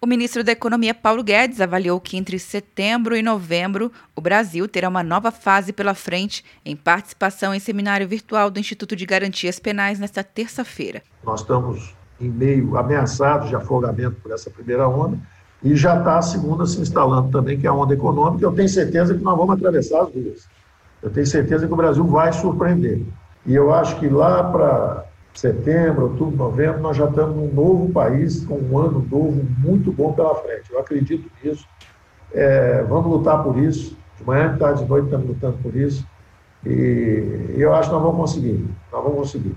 O ministro da Economia, Paulo Guedes, avaliou que entre setembro e novembro o Brasil terá uma nova fase pela frente em participação em seminário virtual do Instituto de Garantias Penais nesta terça-feira. Nós estamos em meio ameaçados de afogamento por essa primeira onda e já está a segunda se instalando também, que é a onda econômica. Eu tenho certeza que nós vamos atravessar as duas. Eu tenho certeza que o Brasil vai surpreender. E eu acho que lá para setembro, outubro, novembro, nós já estamos num novo país, com um ano novo muito bom pela frente. Eu acredito nisso. É, vamos lutar por isso. De manhã, de tarde, de noite, estamos lutando por isso. E eu acho que nós vamos conseguir. Nós vamos conseguir.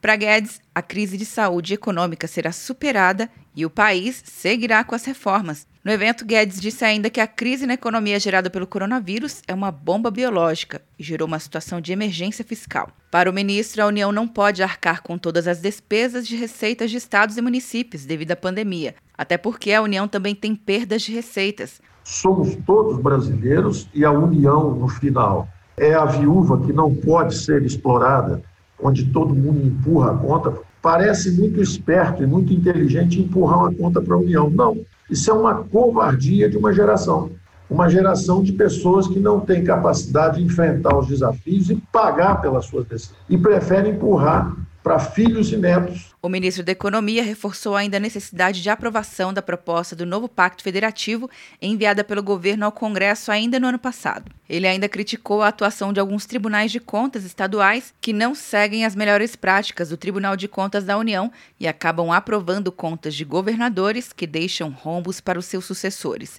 Para Guedes, a crise de saúde econômica será superada e o país seguirá com as reformas. No evento, Guedes disse ainda que a crise na economia gerada pelo coronavírus é uma bomba biológica e gerou uma situação de emergência fiscal. Para o ministro, a União não pode arcar com todas as despesas de receitas de estados e municípios devido à pandemia, até porque a União também tem perdas de receitas. Somos todos brasileiros e a União, no final, é a viúva que não pode ser explorada onde todo mundo empurra a conta, parece muito esperto e muito inteligente empurrar uma conta para a União. Não, isso é uma covardia de uma geração. Uma geração de pessoas que não tem capacidade de enfrentar os desafios e pagar pelas suas decisões. E preferem empurrar para filhos e netos. O ministro da Economia reforçou ainda a necessidade de aprovação da proposta do novo Pacto Federativo enviada pelo governo ao Congresso ainda no ano passado. Ele ainda criticou a atuação de alguns tribunais de contas estaduais que não seguem as melhores práticas do Tribunal de Contas da União e acabam aprovando contas de governadores que deixam rombos para os seus sucessores.